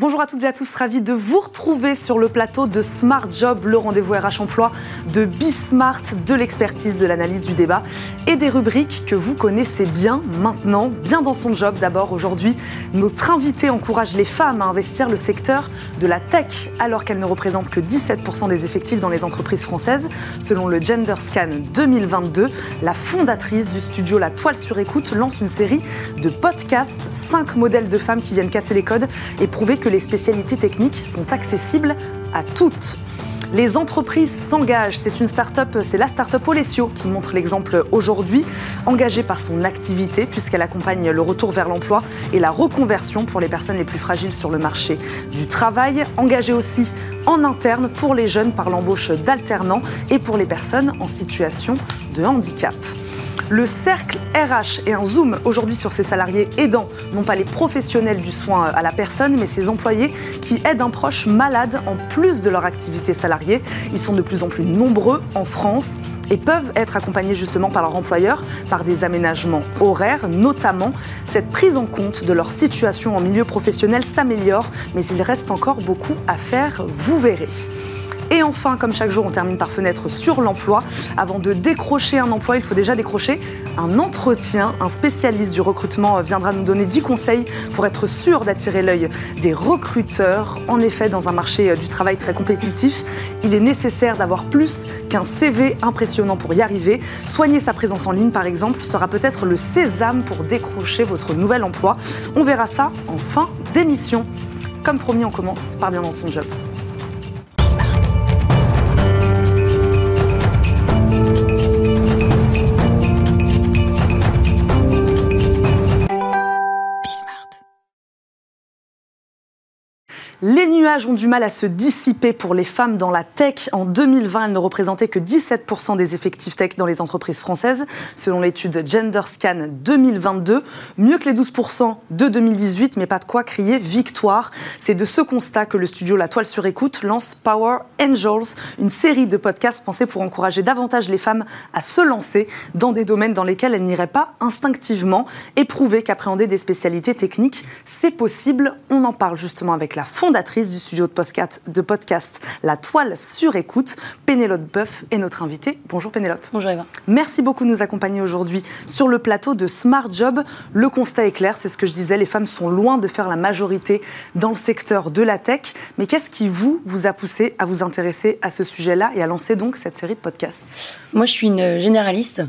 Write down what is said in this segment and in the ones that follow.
Bonjour à toutes et à tous, ravi de vous retrouver sur le plateau de Smart Job, le rendez-vous RH emploi de Bismart, de l'expertise, de l'analyse du débat et des rubriques que vous connaissez bien maintenant, bien dans son job. D'abord, aujourd'hui, notre invité encourage les femmes à investir le secteur de la tech alors qu'elles ne représentent que 17% des effectifs dans les entreprises françaises. Selon le Gender Scan 2022, la fondatrice du studio La Toile sur écoute lance une série de podcasts, 5 modèles de femmes qui viennent casser les codes et prouver que les spécialités techniques sont accessibles à toutes. Les entreprises s'engagent. C'est une start-up, c'est la start-up Olesio qui montre l'exemple aujourd'hui, engagée par son activité puisqu'elle accompagne le retour vers l'emploi et la reconversion pour les personnes les plus fragiles sur le marché du travail, engagée aussi en interne pour les jeunes par l'embauche d'alternants et pour les personnes en situation de handicap. Le cercle RH est un zoom aujourd'hui sur ces salariés aidants, non pas les professionnels du soin à la personne, mais ces employés qui aident un proche malade en plus de leur activité salariée. Ils sont de plus en plus nombreux en France et peuvent être accompagnés justement par leur employeur par des aménagements horaires, notamment cette prise en compte de leur situation en milieu professionnel s'améliore, mais il reste encore beaucoup à faire, vous verrez. Et enfin, comme chaque jour, on termine par fenêtre sur l'emploi. Avant de décrocher un emploi, il faut déjà décrocher un entretien. Un spécialiste du recrutement viendra nous donner 10 conseils pour être sûr d'attirer l'œil des recruteurs. En effet, dans un marché du travail très compétitif, il est nécessaire d'avoir plus qu'un CV impressionnant pour y arriver. Soigner sa présence en ligne, par exemple, sera peut-être le sésame pour décrocher votre nouvel emploi. On verra ça en fin d'émission. Comme promis, on commence par bien dans son job. Les nuages ont du mal à se dissiper pour les femmes dans la tech. En 2020, elles ne représentaient que 17% des effectifs tech dans les entreprises françaises, selon l'étude Gender Scan 2022. Mieux que les 12% de 2018, mais pas de quoi crier victoire. C'est de ce constat que le studio La Toile sur écoute lance Power Angels, une série de podcasts pensés pour encourager davantage les femmes à se lancer dans des domaines dans lesquels elles n'iraient pas instinctivement et prouver qu'appréhender des spécialités techniques, c'est possible. On en parle justement avec la fondatrice fondatrice du studio de podcast, de podcast La Toile sur écoute. Pénélope Boeuf est notre invitée. Bonjour Pénélope. Bonjour Eva. Merci beaucoup de nous accompagner aujourd'hui sur le plateau de Smart Job. Le constat est clair, c'est ce que je disais, les femmes sont loin de faire la majorité dans le secteur de la tech. Mais qu'est-ce qui vous, vous a poussé à vous intéresser à ce sujet-là et à lancer donc cette série de podcasts? Moi, je suis une généraliste.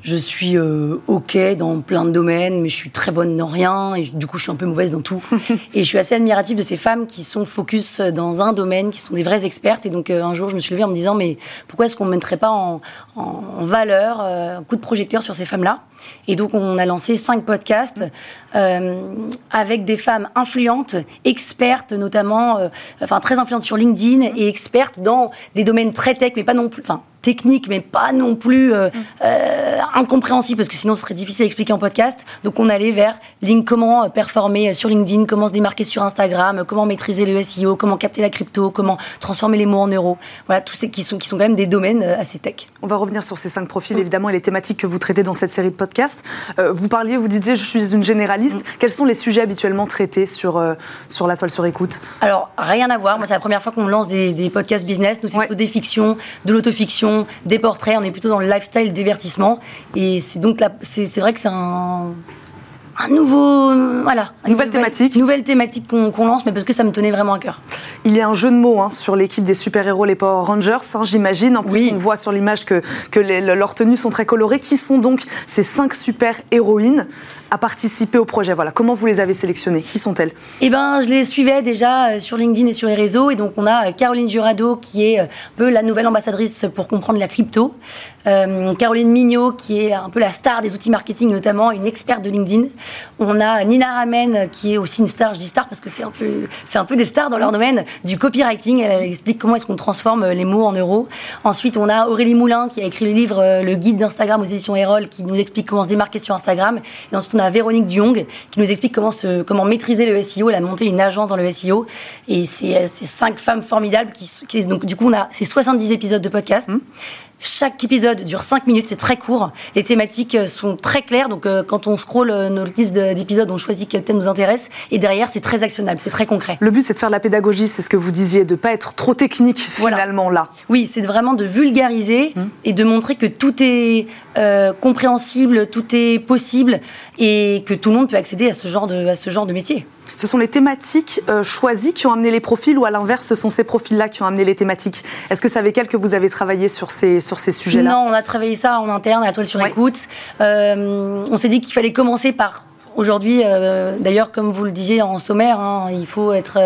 Je suis euh, OK dans plein de domaines, mais je suis très bonne dans rien, et du coup, je suis un peu mauvaise dans tout. et je suis assez admirative de ces femmes qui sont focus dans un domaine, qui sont des vraies expertes. Et donc, euh, un jour, je me suis levée en me disant, mais pourquoi est-ce qu'on ne mettrait pas en, en valeur euh, un coup de projecteur sur ces femmes-là? Et donc, on a lancé cinq podcasts avec des femmes influentes, expertes notamment, enfin, très influentes sur LinkedIn et expertes dans des domaines très tech, mais pas non plus, enfin, technique, mais pas non plus euh, euh, incompréhensible, parce que sinon ce serait difficile à expliquer en podcast. Donc on allait vers comment euh, performer sur LinkedIn, comment se démarquer sur Instagram, comment maîtriser le SEO, comment capter la crypto, comment transformer les mots en euros. Voilà, tous ces qui sont, qui sont quand même des domaines assez tech. On va revenir sur ces cinq profils, évidemment, et les thématiques que vous traitez dans cette série de podcasts. vous parliez, vous disiez, je suis une généraliste. Mm. Quels sont les sujets habituellement traités sur, sur la toile sur écoute? Alors, rien à voir. Moi, c'est la première fois qu'on lance des, des podcasts business. Nous, c'est plutôt des fictions, de l'autofiction des portraits. On est plutôt dans le lifestyle divertissement. Et c'est donc c'est vrai que c'est un un nouveau, voilà, nouvelle, thématique, nouvelle thématique qu'on lance, mais parce que ça me tenait vraiment à cœur. Il y a un jeu de mots hein, sur l'équipe des super-héros, les Power Rangers, hein, j'imagine. En plus, on voit sur l'image que, que leurs tenues sont très colorées. Qui sont donc ces cinq super-héroïnes à participer au projet? Voilà, comment vous les avez sélectionnées? Qui sont-elles? Eh ben, je les suivais déjà euh, sur LinkedIn et sur les réseaux, et donc on a euh, Caroline Jurado qui est euh, un peu la nouvelle ambassadrice pour comprendre la crypto. Caroline Mignot, qui est un peu la star des outils marketing, notamment une experte de LinkedIn. On a Nina Ramen, qui est aussi une star, je dis star parce que c'est un peu, un peu des stars dans leur domaine, du copywriting. Elle, explique comment est-ce qu'on transforme les mots en euros. Ensuite, on a Aurélie Moulin, qui a écrit le livre Le guide d'Instagram aux éditions Erol, qui nous explique comment se démarquer sur Instagram. Et ensuite, on a Véronique Diong, qui nous explique comment, se, comment maîtriser le SEO. Elle a monté une agence dans le SEO. Et c'est cinq femmes formidables qui, donc, du coup, on a ces 70 épisodes de podcast. Mmh. Chaque épisode dure 5 minutes, c'est très court. Les thématiques euh, sont très claires, donc euh, quand on scrolle euh, nos listes d'épisodes, on choisit quel thème nous intéresse. Et derrière, c'est très actionnable, c'est très concret. Le but, c'est de faire de la pédagogie, c'est ce que vous disiez, de pas être trop technique finalement là. Oui, c'est vraiment de vulgariser mmh. et de montrer que tout est compréhensible, tout est possible et que tout le monde peut accéder à ce genre de, à ce genre de métier. Ce sont les thématiques euh, choisies qui ont amené les profils ou à l'inverse, ce sont ces profils-là qui ont amené les thématiques. Est-ce que c'est avec elles que vous avez travaillé sur ces, sur ces sujets-là? Non, on a travaillé ça en interne à Toile sur écoute. Euh, on s'est dit qu'il fallait commencer par Aujourd'hui, euh, d'ailleurs, comme vous le disiez en sommaire, hein, il faut être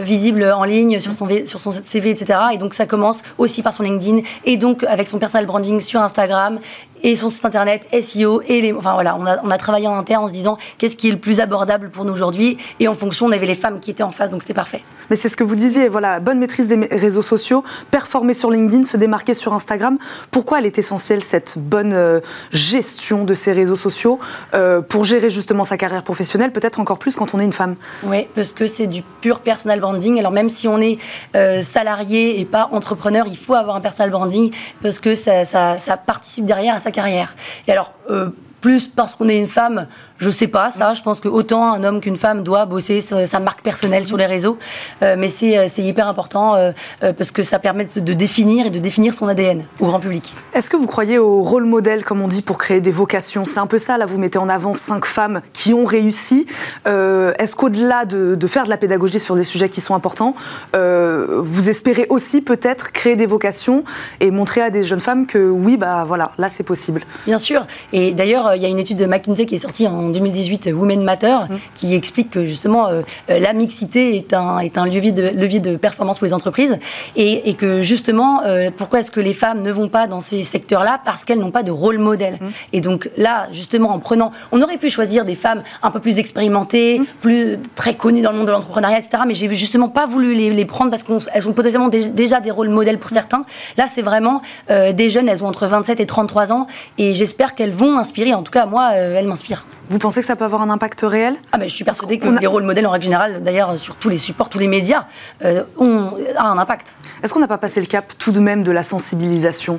visible en ligne sur son, CV, etc. Et donc, ça commence aussi par son LinkedIn et donc avec son personal branding sur Instagram et son site internet, SEO, et. Enfin voilà, on a, travaillé en interne en se disant qu'est-ce qui est le plus abordable pour nous aujourd'hui. Et en fonction, on avait les femmes qui étaient en face, donc c'était parfait. Mais c'est ce que vous disiez, voilà, bonne maîtrise des réseaux sociaux, performer sur LinkedIn, se démarquer sur Instagram. Pourquoi elle est essentielle, cette bonne euh, gestion de ces réseaux sociaux euh, pour gérer justement sa carrière professionnelle, peut-être encore plus quand on est une femme Oui, parce que c'est du pur personal branding. Alors même si on est euh, salarié et pas entrepreneur, il faut avoir un personal branding parce que ça, ça, participe derrière à sa carrière. Et alors, euh, plus parce qu'on est une femme, je sais pas ça. Je pense que autant un homme qu'une femme doit bosser sa, marque personnelle sur les réseaux, euh, mais c'est euh, hyper important euh, parce que ça permet de définir et de définir son ADN au grand public. Est-ce que vous croyez au rôle modèle, comme on dit, pour créer des vocations? C'est un peu ça. Là, vous mettez en avant cinq femmes qui ont réussi. Est-ce qu'au-delà de, de, faire de la pédagogie sur des sujets qui sont importants, vous espérez aussi peut-être créer des vocations et montrer à des jeunes femmes que oui, bah voilà, là c'est possible? Bien sûr. Et d'ailleurs, il y a une étude de McKinsey qui est sortie en en 2018 Women Matter, mmh. qui explique que justement euh, euh, la mixité est un, est un levier, de, levier de performance pour les entreprises et, que justement, euh, pourquoi est-ce que les femmes ne vont pas dans ces secteurs-là? Parce qu'elles n'ont pas de rôle modèle. Mmh. Et donc là, justement, en prenant, on aurait pu choisir des femmes un peu plus expérimentées, mmh. plus très connues dans le monde de l'entrepreneuriat, etc. Mais j'ai justement pas voulu les, prendre parce qu'elles ont potentiellement déjà des rôles modèles pour certains. Là, c'est vraiment des jeunes, elles ont entre 27 et 33 ans et j'espère qu'elles vont inspirer. En tout cas, moi, elles m'inspirent. Vous pensez que ça peut avoir un impact réel? Ah ben, Je suis persuadée que les rôles modèles, en règle générale, d'ailleurs, sur tous les supports, tous les médias, euh, ont un impact. Est-ce qu'on n'a pas passé le cap tout de même de la sensibilisation?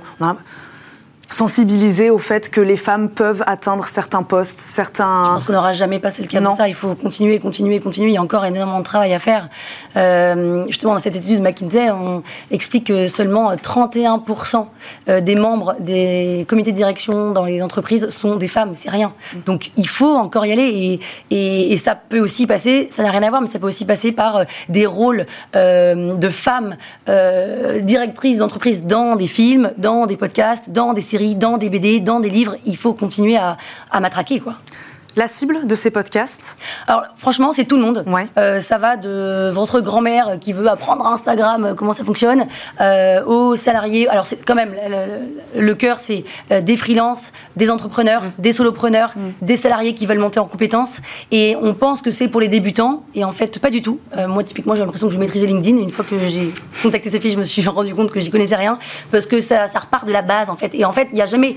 Sensibiliser au fait que les femmes peuvent atteindre certains postes, certains... Je pense qu'on n'aura jamais passé le cap de ça. Il faut continuer, continuer, continuer. Il y a encore énormément de travail à faire. Euh, justement, dans cette étude de McKinsey, on explique que seulement 31% euh, des membres des comités de direction dans les entreprises sont des femmes. C'est rien. Donc, il faut encore y aller. Et, et, ça peut aussi passer, ça n'a rien à voir, mais ça peut aussi passer par euh, des rôles de femmes directrices d'entreprise dans des films, dans des podcasts, dans des séries dans des BD, dans des livres. Il faut continuer à, à matraquer, quoi la cible de ces podcasts? Alors, franchement, c'est tout le monde. Euh, ça va de votre grand-mère qui veut apprendre Instagram euh, comment ça fonctionne, euh, aux salariés. Alors, c'est quand même le, cœur, c'est des freelances, des entrepreneurs, mm. des solopreneurs, mm. des salariés qui veulent monter en compétences. Et on pense que c'est pour les débutants, et en fait, pas du tout. moi, typiquement, j'ai l'impression que je maîtrisais LinkedIn. Et une fois que j'ai contacté ces filles, je me suis rendu compte que j'y connaissais rien, parce que ça, ça repart de la base, en fait. Et en fait, il n'y a jamais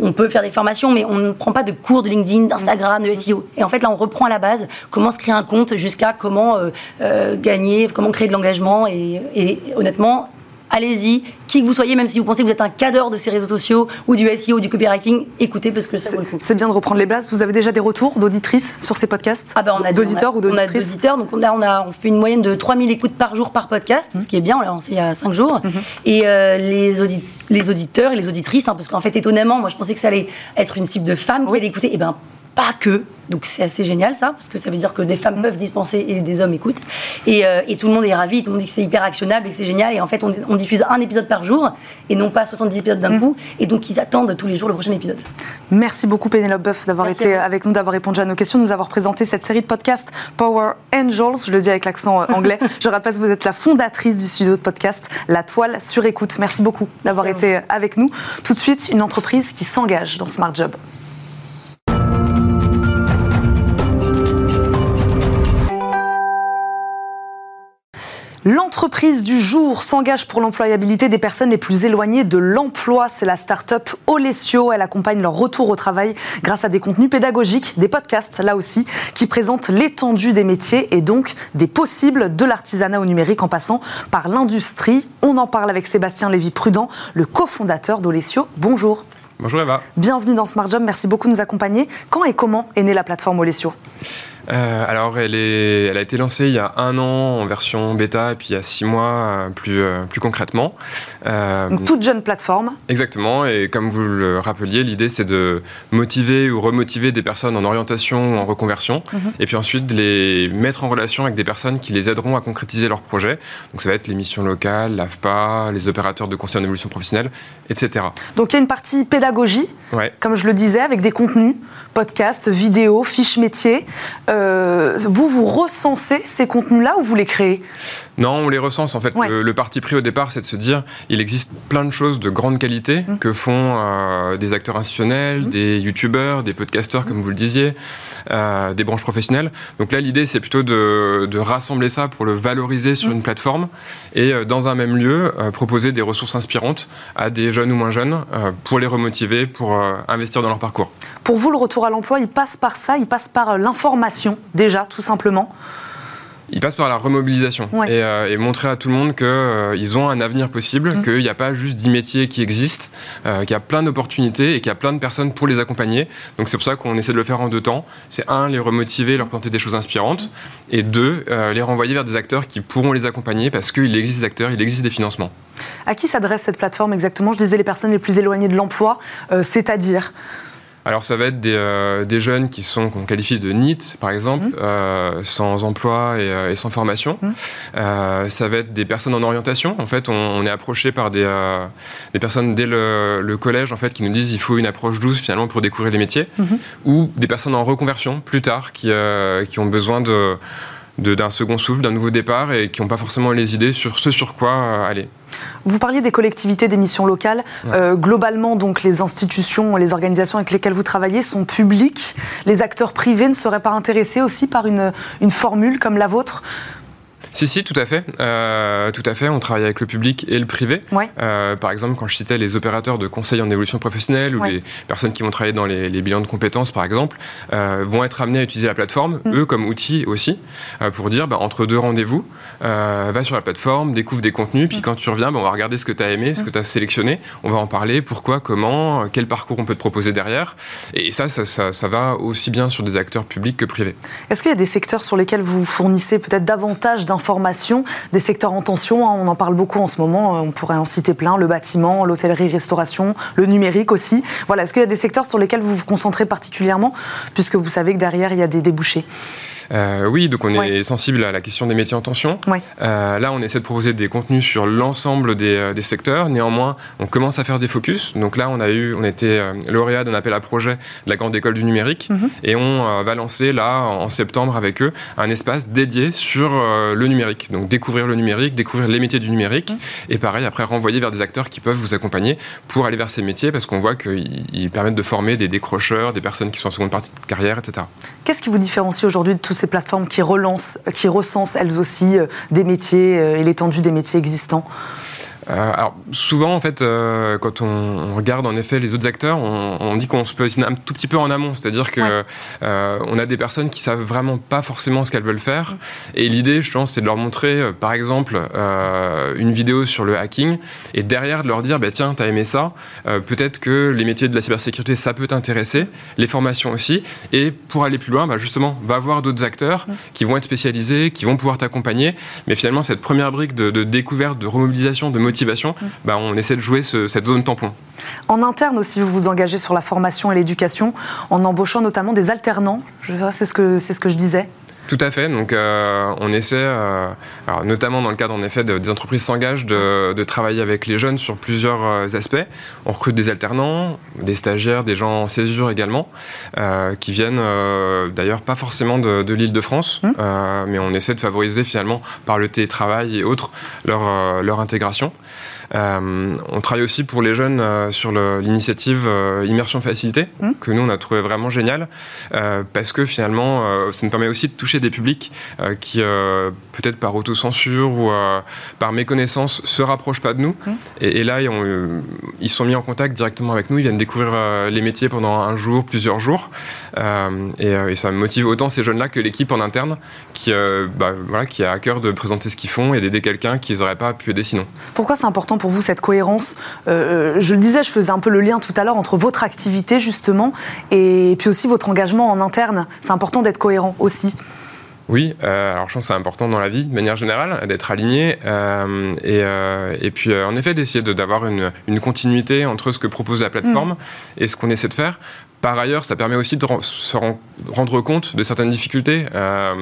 on, peut faire des formations, mais on ne prend pas de cours de LinkedIn, d'Instagram, de SEO. Et en fait, là, on reprend à la base comment se créer un compte jusqu'à comment euh, euh, gagner, comment créer de l'engagement. et, honnêtement, allez-y, qui que vous soyez, même si vous pensez que vous êtes un cadre de ces réseaux sociaux ou du SEO ou du copywriting, écoutez parce que ça vaut le coup. C'est bien de reprendre les bases. Vous avez déjà des retours d'auditrices sur ces podcasts ah ben on a D'auditeurs ou d'auditrices On a d'auditeurs, donc on a, on, a, on fait une moyenne de 3000 écoutes par jour par podcast, ce qui est bien, on l'a lancé il y a 5 jours. Mhm. Et euh, les, les auditeurs et les auditrices, hein, parce qu'en fait, étonnamment, moi je pensais que ça allait être une cible de femmes qui allait écouter, et eh ben pas que. Donc c'est assez génial ça, parce que ça veut dire que des femmes peuvent dispenser et des hommes écoutent. Et, euh, tout le monde est ravi, tout le monde dit que c'est hyper actionnable et que c'est génial. Et en fait, on, diffuse un épisode par jour et non pas 70 épisodes d'un mm. coup. Et donc ils attendent tous les jours le prochain épisode. Merci beaucoup Pénélope Boeuf d'avoir été avec nous, d'avoir répondu à nos questions, de nous avoir présenté cette série de podcasts Power Angels. Je le dis avec l'accent euh, anglais. Je rappelle que vous êtes la fondatrice du studio de podcast La Toile sur écoute. Merci beaucoup d'avoir été avec nous. Tout de suite, une entreprise qui s'engage dans Smart Job. L'entreprise du jour s'engage pour l'employabilité des personnes les plus éloignées de l'emploi. C'est la start-up Olesio. Elle accompagne leur retour au travail grâce à des contenus pédagogiques, des podcasts là aussi, qui présentent l'étendue des métiers et donc des possibles de l'artisanat au numérique en passant par l'industrie. On en parle avec Sébastien Lévy-Prudent, le cofondateur d'Olesio. Bonjour. Bonjour Eva. Bienvenue dans Smart Job. Merci beaucoup de nous accompagner. Quand et comment est née la plateforme Olesio? Euh, alors, elle, est, elle a été lancée il y a un an en version bêta, et puis il y a six mois euh, plus, euh, plus concrètement. Donc, toute jeune plateforme. Exactement, et comme vous le rappeliez, l'idée c'est de motiver ou remotiver des personnes en orientation ou en reconversion, mhm. et puis ensuite de les mettre en relation avec des personnes qui les aideront à concrétiser leurs projets. Donc, ça va être les missions locales, l'AFPA, les opérateurs de conseil en évolution professionnelle, etc. Donc, il y a une partie pédagogie, comme je le disais, avec des contenus, podcasts, vidéos, fiches métiers. Euh, vous, vous recensez ces contenus-là ou vous les créez? Non, on les recense. En fait, le, parti pris au départ, c'est de se dire il existe plein de choses de grande qualité mmh. que font euh, des acteurs institutionnels, mmh. des youtubeurs, des podcasteurs, comme vous le disiez, euh, des branches professionnelles. Donc là, l'idée, c'est plutôt de, rassembler ça pour le valoriser sur mmh. une plateforme et, dans un même lieu, proposer des ressources inspirantes à des jeunes ou moins jeunes pour les remotiver, pour investir dans leur parcours. Pour vous, le retour à l'emploi, il passe par ça, il passe par l'information déjà, tout simplement il passe par la remobilisation euh, et, montrer à tout le monde qu'ils euh, ont un avenir possible, mm. qu'il n'y a pas juste 10 métiers qui existent, euh, qu'il y a plein d'opportunités et qu'il y a plein de personnes pour les accompagner. Donc c'est pour ça qu'on essaie de le faire en deux temps. C'est un, les remotiver, leur planter des choses inspirantes, et deux, les renvoyer vers des acteurs qui pourront les accompagner parce qu'il existe des acteurs, il existe des financements. À qui s'adresse cette plateforme exactement? Je disais les personnes les plus éloignées de l'emploi, c'est-à-dire? Alors ça va être des, euh, des jeunes qui sont qu'on qualifie de NEET, par exemple, mmh. euh, sans emploi et, euh, et sans formation. Mmh. Euh, ça va être des personnes en orientation. En fait, on, on est approché par des, euh, des personnes dès le, le, collège en fait qui nous disent il faut une approche douce finalement pour découvrir les métiers, mmh. ou des personnes en reconversion plus tard qui, qui ont besoin de d'un second souffle, d'un nouveau départ et qui n'ont pas forcément les idées sur ce sur quoi aller. Vous parliez des collectivités, des missions locales. Euh, globalement, donc, les institutions, les organisations avec lesquelles vous travaillez sont publiques. Les acteurs privés ne seraient pas intéressés aussi par une, une formule comme la vôtre? Si, si, tout à fait. Euh, tout à fait. On travaille avec le public et le privé. Euh, par exemple, quand je citais les opérateurs de conseil en évolution professionnelle ou les personnes qui vont travailler dans les, bilans de compétences, par exemple, euh, vont être amenés à utiliser la plateforme, mm. eux comme outil aussi, pour dire bah, entre deux rendez-vous, va sur la plateforme, découvre des contenus, puis mm. quand tu reviens, bah, on va regarder ce que tu as aimé, ce mm. que tu as sélectionné, on va en parler, pourquoi, comment, quel parcours on peut te proposer derrière. Et ça, ça, ça, ça va aussi bien sur des acteurs publics que privés. Est-ce qu'il y a des secteurs sur lesquels vous fournissez peut-être davantage d'informations des secteurs en tension. Hein, on en parle beaucoup en ce moment. On pourrait en citer plein le bâtiment, l'hôtellerie-restauration, le numérique aussi. Voilà. Est-ce qu'il y a des secteurs sur lesquels vous vous concentrez particulièrement, puisque vous savez que derrière il y a des débouchés? Euh, oui, donc on est sensible à la question des métiers en tension. Euh, là, on essaie de proposer des contenus sur l'ensemble des, euh, des, secteurs. Néanmoins, on commence à faire des focus. Donc là, on a eu, on était lauréat d'un appel à projet de la grande école du numérique, mhm. et on va lancer là en septembre avec eux un espace dédié sur le numérique donc découvrir le numérique, découvrir les métiers du numérique, mmh. et pareil, après renvoyer vers des acteurs qui peuvent vous accompagner pour aller vers ces métiers, parce qu'on voit qu'ils permettent de former des décrocheurs, des personnes qui sont en seconde partie de carrière, etc. Qu'est-ce qui vous différencie aujourd'hui de toutes ces plateformes qui relancent, qui recensent elles aussi euh, des métiers euh, et l'étendue des métiers existants? Alors souvent en fait, euh, quand on, regarde en effet les autres acteurs, on, dit qu'on se positionne un tout petit peu en amont, c'est-à-dire que euh, on a des personnes qui savent vraiment pas forcément ce qu'elles veulent faire, mm. et l'idée, je pense, c'est de leur montrer, par exemple, une vidéo sur le hacking, et derrière de leur dire, bah, tiens, t'as aimé ça, peut-être que les métiers de la cybersécurité, ça peut t'intéresser, les formations aussi, et pour aller plus loin, bah, justement, va voir d'autres acteurs mm. qui vont être spécialisés, qui vont pouvoir t'accompagner, mais finalement cette première brique de, de découverte, de remobilisation, de motivation motivation, bah, on essaie de jouer cette zone tampon. En interne aussi, vous vous engagez sur la formation et l'éducation en embauchant notamment des alternants. C'est ce, que, ce que je disais. Tout à fait. Donc, euh, on essaie, euh, alors, notamment dans le cadre en effet des entreprises s'engagent de, travailler avec les jeunes sur plusieurs euh, aspects. On recrute des alternants, des stagiaires, des gens en césure également, qui viennent d'ailleurs pas forcément de, l'Île-de-France, mmh. mais on essaie de favoriser finalement par le télétravail et autres leur, leur intégration. On travaille aussi pour les jeunes sur l'initiative Immersion Facilité, mmh. que nous, on a trouvé vraiment génial, parce que finalement, ça nous permet aussi de toucher des publics qui, peut-être par autocensure ou par méconnaissance, se rapprochent pas de nous. Mmh. Et, là, ils, ils, sont mis en contact directement avec nous, ils viennent découvrir les métiers pendant un jour, plusieurs jours. Et, et, ça motive autant ces jeunes-là que l'équipe en interne qui, euh, bah, voilà, qui a à cœur de présenter ce qu'ils font et d'aider quelqu'un qu'ils n'auraient pas pu aider sinon. Pourquoi c'est important pour vous cette cohérence euh, euh, Je le disais, je faisais un peu le lien tout à l'heure entre votre activité justement et puis aussi votre engagement en interne. C'est important d'être cohérent aussi. Oui, alors je pense que c'est important dans la vie de manière générale d'être aligné et, et, puis en effet d'essayer d'avoir une, une, continuité entre ce que propose la plateforme mm. et ce qu'on essaie de faire. Par ailleurs, ça permet aussi de se rendre compte de certaines difficultés. Euh,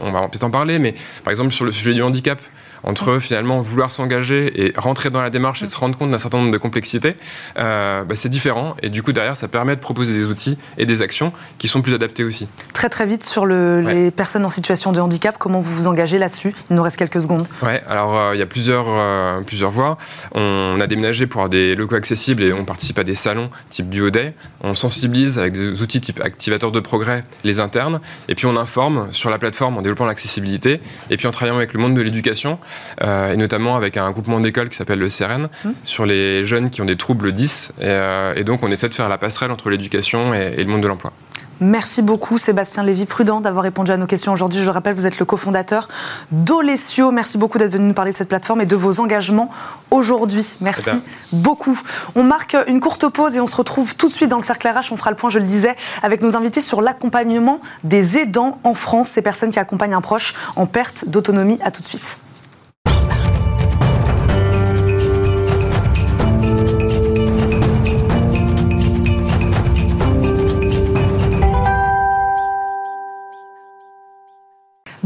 on va peut-être en parler, mais par exemple sur le sujet du handicap, entre finalement vouloir s'engager et rentrer dans la démarche et se rendre compte d'un certain nombre de complexités, euh, bah, c'est différent. Et du coup, derrière, ça permet de proposer des outils et des actions qui sont plus adaptés aussi. Très très vite sur le, les personnes en situation de handicap, comment vous vous engagez là-dessus? Il nous reste quelques secondes. Ouais, alors euh, il y a plusieurs, euh, plusieurs voies. On a déménagé pour avoir des locaux accessibles et on participe à des salons type Duo Day. On sensibilise avec des outils type activateur de progrès les internes. Et puis on informe sur la plateforme en développant l'accessibilité. Et puis en travaillant avec le monde de l'éducation. Euh, et notamment avec un groupement d'écoles qui s'appelle le CEREN, mmh. sur les jeunes qui ont des troubles 10. Euh, et, donc, on essaie de faire la passerelle entre l'éducation et, le monde de l'emploi. Merci beaucoup Sébastien Lévy-Prudent d'avoir répondu à nos questions aujourd'hui. Je le rappelle, vous êtes le cofondateur d'Olesio. Merci beaucoup d'être venu nous parler de cette plateforme et de vos engagements aujourd'hui. Merci eh beaucoup. On marque une courte pause et on se retrouve tout de suite dans le cercle RH. On fera le point, je le disais, avec nos invités sur l'accompagnement des aidants en France, ces personnes qui accompagnent un proche en perte d'autonomie. À tout de suite.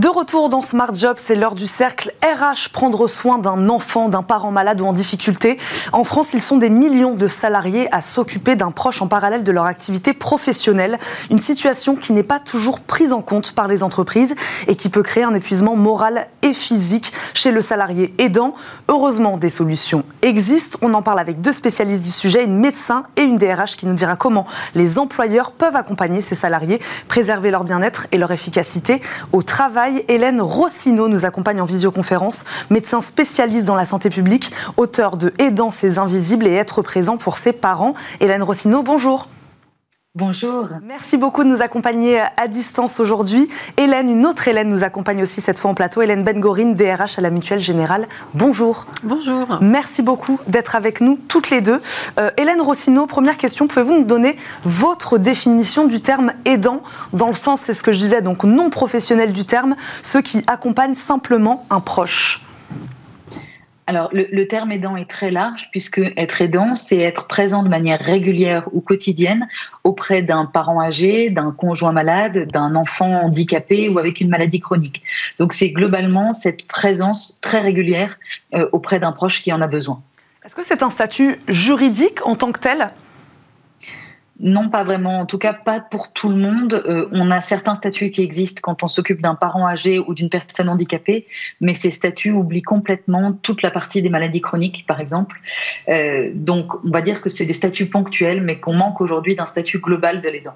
De retour dans Smart Job, c'est l'heure du cercle RH, prendre soin d'un enfant, d'un parent malade ou en difficulté. En France, ils sont des millions de salariés à s'occuper d'un proche en parallèle de leur activité professionnelle. Une situation qui n'est pas toujours prise en compte par les entreprises et qui peut créer un épuisement moral et physique chez le salarié aidant. Heureusement, des solutions existent. On en parle avec deux spécialistes du sujet, une médecin et une DRH qui nous dira comment les employeurs peuvent accompagner ces salariés, préserver leur bien-être et leur efficacité au travail Hélène Rossino nous accompagne en visioconférence, médecin spécialiste dans la santé publique, auteur de Aidant ses invisibles et être présent pour ses parents. Hélène Rossino, bonjour. Bonjour. Merci beaucoup de nous accompagner à distance aujourd'hui. Hélène, une autre Hélène nous accompagne aussi cette fois en plateau. Hélène Bengorine, DRH à la Mutuelle Générale. Bonjour. Bonjour. Merci beaucoup d'être avec nous toutes les deux. Euh, Hélène Rossino, première question, pouvez-vous nous donner votre définition du terme aidant? Dans le sens, c'est ce que je disais, donc non professionnel du terme, ceux qui accompagnent simplement un proche. Alors, le, terme aidant est très large, puisque être aidant, c'est être présent de manière régulière ou quotidienne auprès d'un parent âgé, d'un conjoint malade, d'un enfant handicapé ou avec une maladie chronique. Donc, c'est globalement cette présence très régulière euh, auprès d'un proche qui en a besoin. Est-ce que c'est un statut juridique en tant que tel? Non, pas vraiment. En tout cas, pas pour tout le monde. Euh, on a certains statuts qui existent quand on s'occupe d'un parent âgé ou d'une personne handicapée, mais ces statuts oublient complètement toute la partie des maladies chroniques, par exemple. Euh, donc, on va dire que c'est des statuts ponctuels, mais qu'on manque aujourd'hui d'un statut global de l'aidant.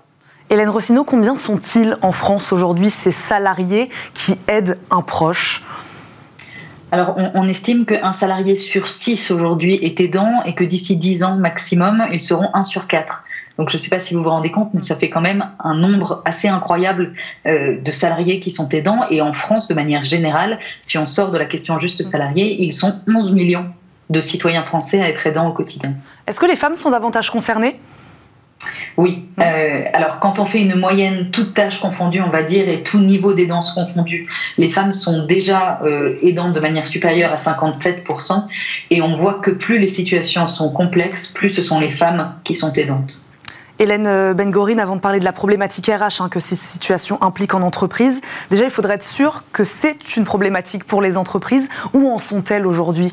Hélène Rossino, combien sont-ils en France aujourd'hui ces salariés qui aident un proche? Alors, on, on estime qu'un salarié sur six aujourd'hui est aidant et que d'ici dix ans maximum, ils seront un sur quatre. Donc je ne sais pas si vous vous rendez compte, mais ça fait quand même un nombre assez incroyable euh, de salariés qui sont aidants. Et en France, de manière générale, si on sort de la question juste salarié, ils sont 11 millions de citoyens français à être aidants au quotidien. Est-ce que les femmes sont davantage concernées? Oui. Euh, alors, quand on fait une moyenne, toutes tâches confondues, on va dire, et tout niveau d'aidance confondu, les femmes sont déjà euh, aidantes de manière supérieure à 57%. Et on voit que plus les situations sont complexes, plus ce sont les femmes qui sont aidantes. Hélène euh, Bengorine, avant de parler de la problématique RH hein, que ces situations impliquent en entreprise, déjà il faudrait être sûr que c'est une problématique pour les entreprises. Où en sont-elles aujourd'hui?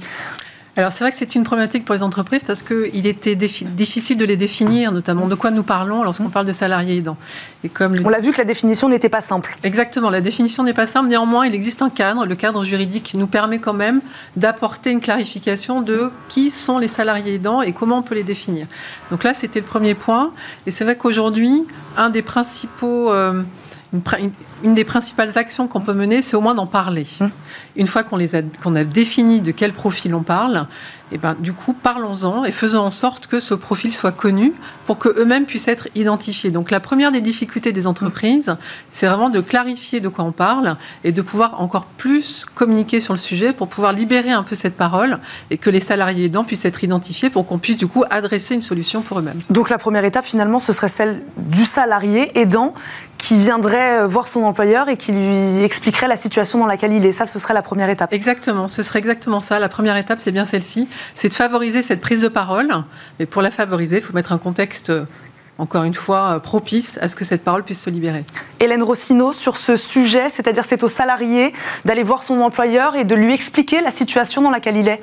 Alors c'est vrai que c'est une problématique pour les entreprises parce qu'il était difficile de les définir, notamment de quoi nous parlons lorsqu'on parle de salariés aidants. Et comme On l'a vu que la définition n'était pas simple. Exactement, la définition n'est pas simple. Néanmoins, il existe un cadre. Le cadre juridique nous permet quand même d'apporter une clarification de qui sont les salariés aidants et comment on peut les définir. Donc là, c'était le premier point. Et c'est vrai qu'aujourd'hui, un des principaux... Euh, une, des principales actions qu'on peut mener, c'est au moins d'en parler. Hum. Une fois qu'on a, a défini de quel profil on parle, et eh ben, du coup, parlons-en et faisons en sorte que ce profil soit connu pour qu'eux-mêmes puissent être identifiés. Donc la première des difficultés des entreprises, c'est vraiment de clarifier de quoi on parle et de pouvoir encore plus communiquer sur le sujet pour pouvoir libérer un peu cette parole et que les salariés aidants puissent être identifiés pour qu'on puisse du coup adresser une solution pour eux-mêmes. Donc la première étape finalement, ce serait celle du salarié aidant qui viendrait voir son employeur et qui lui expliquerait la situation dans laquelle il est. Ça, ce serait la première étape. Exactement, ce serait exactement ça. La première étape, c'est bien celle-ci c'est de favoriser cette prise de parole. Mais pour la favoriser, il faut mettre un contexte encore une fois, propice à ce que cette parole puisse se libérer. Hélène Rossino, sur ce sujet, c'est-à-dire c'est au salarié d'aller voir son employeur et de lui expliquer la situation dans laquelle il est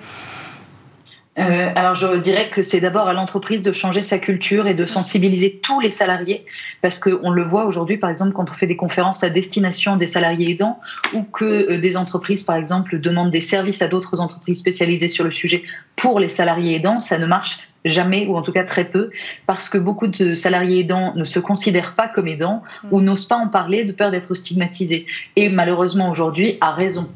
euh, alors je dirais que c'est d'abord à l'entreprise de changer sa culture et de sensibiliser tous les salariés, parce qu'on le voit aujourd'hui, par exemple, quand on fait des conférences à destination des salariés aidants, ou que euh, des entreprises, par exemple, demandent des services à d'autres entreprises spécialisées sur le sujet pour les salariés aidants, ça ne marche jamais, ou en tout cas très peu, parce que beaucoup de salariés aidants ne se considèrent pas comme aidants ou n'osent pas en parler de peur d'être stigmatisés. Et malheureusement aujourd'hui, à raison.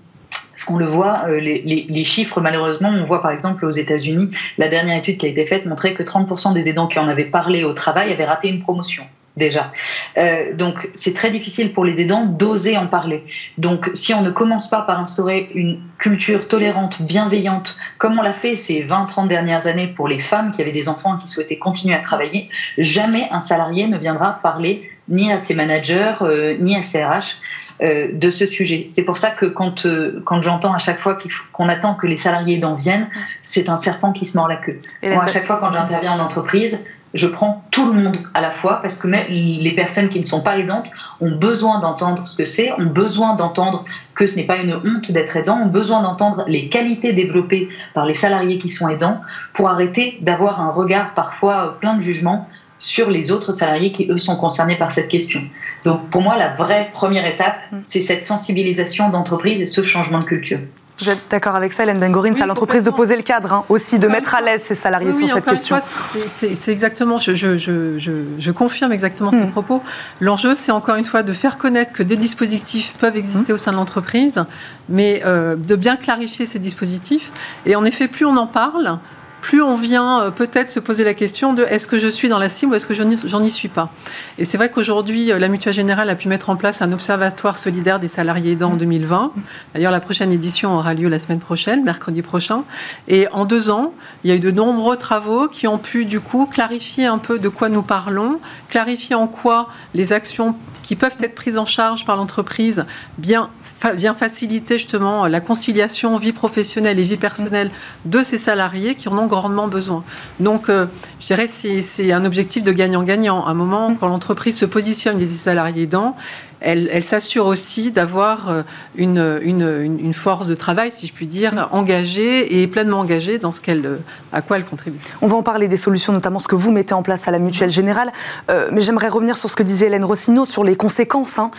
Parce qu'on le voit, euh, les, chiffres, malheureusement, on voit par exemple aux États-Unis, la dernière étude qui a été faite montrait que 30% des aidants qui en avaient parlé au travail avaient raté une promotion déjà. Euh, donc c'est très difficile pour les aidants d'oser en parler. Donc si on ne commence pas par instaurer une culture tolérante, bienveillante, comme on l'a fait ces 20-30 dernières années pour les femmes qui avaient des enfants et qui souhaitaient continuer à travailler, jamais un salarié ne viendra parler ni à ses managers, euh, ni à ses RH de ce sujet. C'est pour ça que quand, euh, quand j'entends à chaque fois qu'on attend que les salariés d'en viennent, c'est un serpent qui se mord la queue. Moi, à chaque fois quand j'interviens en entreprise, je prends tout le monde à la fois parce que les personnes qui ne sont pas aidantes ont besoin d'entendre ce que c'est, ont besoin d'entendre que ce n'est pas une honte d'être aidant, ont besoin d'entendre les qualités développées par les salariés qui sont aidants pour arrêter d'avoir un regard parfois plein de jugement sur les autres salariés qui, eux, sont concernés par cette question. Donc, pour moi, la vraie première étape, mm. c'est cette sensibilisation d'entreprise et ce changement de culture. Vous êtes d'accord avec ça, Hélène Bengorin? C'est à l'entreprise de poser le cadre, hein, aussi, de mettre à l'aise ses salariés sur cette question. C'est exactement, je, je, je, je, confirme exactement ces mm. propos. L'enjeu, c'est encore une fois de faire connaître que des dispositifs peuvent exister mm. au sein de l'entreprise, mais euh, de bien clarifier ces dispositifs. Et en effet, plus on en parle, plus on vient euh, peut-être se poser la question de est-ce que je suis dans la cible ou est-ce que j'en n'y suis pas. Et c'est vrai qu'aujourd'hui, euh, la Mutuelle Générale a pu mettre en place un observatoire solidaire des salariés aidants en 2020. D'ailleurs, la prochaine édition aura lieu la semaine prochaine, mercredi prochain. Et en deux ans, il y a eu de nombreux travaux qui ont pu du coup clarifier un peu de quoi nous parlons, clarifier en quoi les actions qui peuvent être prises en charge par l'entreprise bien vient faciliter justement la conciliation vie professionnelle et vie personnelle de ces salariés qui en ont grandement besoin. Donc, euh, je dirais c'est un objectif de gagnant-gagnant. À un moment, quand l'entreprise se positionne des salariés dans elle, s'assure aussi d'avoir euh, une, force de travail, si je puis dire, engagée et pleinement engagée dans ce qu'elle, euh, à quoi elle contribue. On va en parler des solutions, notamment ce que vous mettez en place à la Mutuelle Générale. Euh, mais j'aimerais revenir sur ce que disait Hélène Rossino, sur les conséquences. Hein.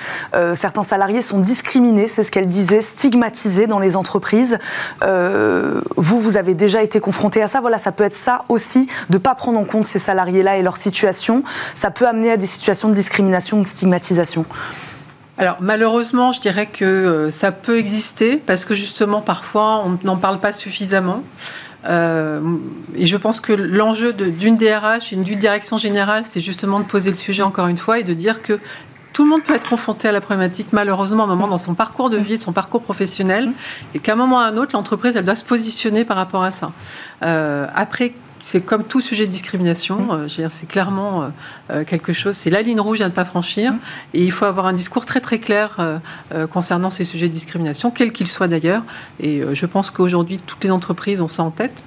certains salariés sont discriminés, c'est ce qu'elle disait, stigmatisés dans les entreprises. vous, vous avez déjà été confronté à ça. Voilà, ça peut être ça aussi, de ne pas prendre en compte ces salariés-là et leur situation. Ça peut amener à des situations de discrimination, de stigmatisation. Alors malheureusement, je dirais que euh, ça peut exister parce que justement parfois on n'en parle pas suffisamment. Euh, et je pense que l'enjeu d'une DRH et d'une direction générale, c'est justement de poser le sujet encore une fois et de dire que tout le monde peut être confronté à la problématique, malheureusement, à un moment dans son parcours de vie, son parcours professionnel, et qu'à un moment ou à un autre, l'entreprise, elle doit se positionner par rapport à ça. Euh, c'est comme tout sujet de discrimination. Mmh. Euh, c'est clairement euh, euh, quelque chose, c'est la ligne rouge à ne pas franchir. Mmh. Et il faut avoir un discours très très clair concernant ces sujets de discrimination, quels qu'ils soient d'ailleurs. Et je pense qu'aujourd'hui, toutes les entreprises ont ça en tête.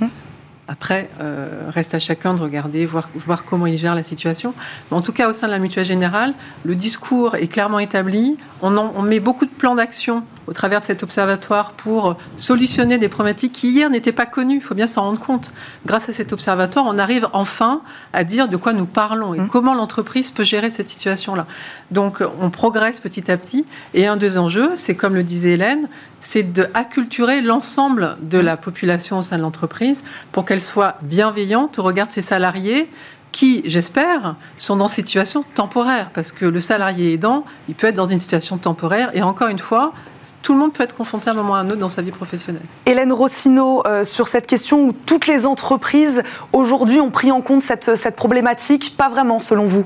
Après, euh, reste à chacun de regarder, voir, voir comment il gère la situation. Mais en tout cas, au sein de la mutuelle générale, le discours est clairement établi. On, on met beaucoup de plans d'action au travers de cet observatoire pour solutionner des problématiques qui hier n'étaient pas connues. Il faut bien s'en rendre compte. Grâce à cet observatoire, on arrive enfin à dire de quoi nous parlons et mmh. comment l'entreprise peut gérer cette situation-là. Donc, on progresse petit à petit. Et un des enjeux, c'est comme le disait Hélène, c'est d'acculturer l'ensemble de la population au sein de l'entreprise pour qu'elle soit bienveillante au regard de ses salariés qui, j'espère, sont dans situation temporaire. Parce que le salarié aidant, il peut être dans une situation temporaire. Et encore une fois, tout le monde peut être confronté à un moment ou à un autre dans sa vie professionnelle. Hélène Rossino, euh, sur cette question où toutes les entreprises aujourd'hui ont pris en compte cette, cette problématique, pas vraiment selon vous?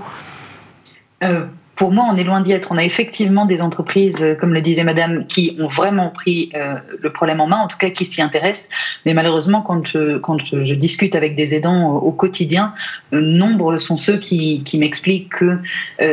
Euh, pour moi, on est loin d'y être. On a effectivement des entreprises, euh, comme le disait Madame, qui ont vraiment pris euh, le problème en main, en tout cas qui s'y intéressent. Mais malheureusement, quand je, discute avec des aidants au quotidien, euh, nombre sont ceux qui, qui m'expliquent que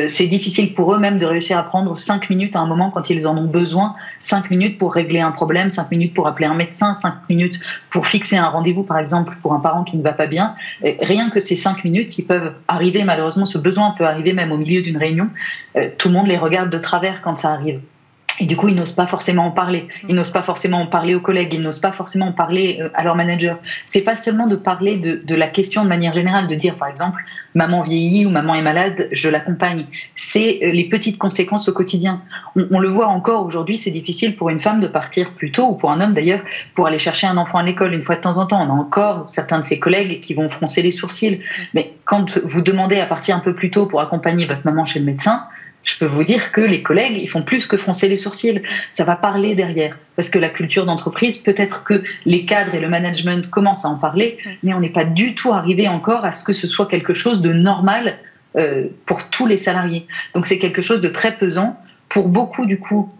c'est difficile pour eux même de réussir à prendre cinq minutes à un moment quand ils en ont besoin. Cinq minutes pour régler un problème, cinq minutes pour appeler un médecin, cinq minutes pour fixer un rendez-vous, par exemple, pour un parent qui ne va pas bien. rien que ces cinq minutes qui peuvent arriver, malheureusement, ce besoin peut arriver même au milieu d'une réunion. Euh, tout le monde les regarde de travers quand ça arrive. Et du coup, ils n'osent pas forcément en parler. Ils n'osent pas forcément en parler aux collègues. Ils n'osent pas forcément en parler euh, à leur manager. C'est pas seulement de parler de, la question de manière générale, de dire par exemple, maman vieillit ou maman est malade, je l'accompagne. C'est euh, les petites conséquences au quotidien. On, le voit encore aujourd'hui, c'est difficile pour une femme de partir plus tôt, ou pour un homme d'ailleurs, pour aller chercher un enfant à l'école une fois de temps en temps. On a encore certains de ses collègues qui vont froncer les sourcils. Mais quand vous demandez à partir un peu plus tôt pour accompagner votre maman chez le médecin, je peux vous dire que les collègues, ils font plus que froncer les sourcils. Ça va parler derrière. Parce que la culture d'entreprise, peut-être que les cadres et le management commencent à en parler, mais on n'est pas du tout arrivé encore à ce que ce soit quelque chose de normal euh, pour tous les salariés. Donc c'est quelque chose de très pesant. Pour beaucoup, du coup,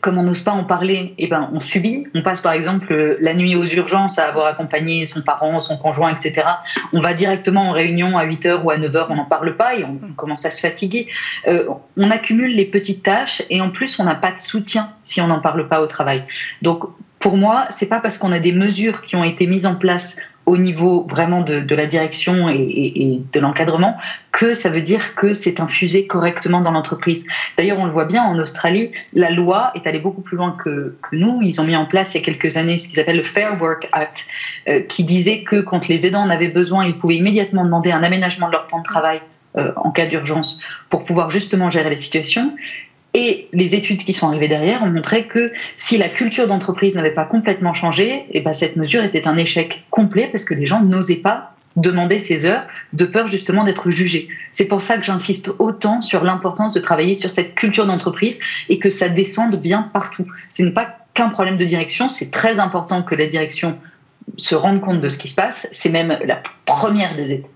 comme on n'ose pas en parler, eh ben, on subit. On passe par exemple la nuit aux urgences à avoir accompagné son parent, son conjoint, etc. On va directement en réunion à 8h ou à 9h, on n'en parle pas et on, commence à se fatiguer. Euh, on accumule les petites tâches et en plus on n'a pas de soutien si on n'en parle pas au travail. Donc pour moi, c'est pas parce qu'on a des mesures qui ont été mises en place au niveau vraiment de, la direction et, de l'encadrement que ça veut dire que c'est infusé correctement dans l'entreprise. D'ailleurs, on le voit bien en Australie, la loi est allée beaucoup plus loin que, nous. Ils ont mis en place il y a quelques années ce qu'ils appellent le Fair Work Act, euh, qui disait que quand les aidants en avaient besoin, ils pouvaient immédiatement demander un aménagement de leur temps de travail euh, en cas d'urgence pour pouvoir justement gérer la situation. Et les études qui sont arrivées derrière ont montré que si la culture d'entreprise n'avait pas complètement changé, et eh ben cette mesure était un échec complet parce que les gens n'osaient pas demander ces heures de peur justement d'être jugés. C'est pour ça que j'insiste autant sur l'importance de travailler sur cette culture d'entreprise et que ça descende bien partout. Ce n'est pas qu'un problème de direction, c'est très important que la direction se rende compte de ce qui se passe, c'est même la première des étapes.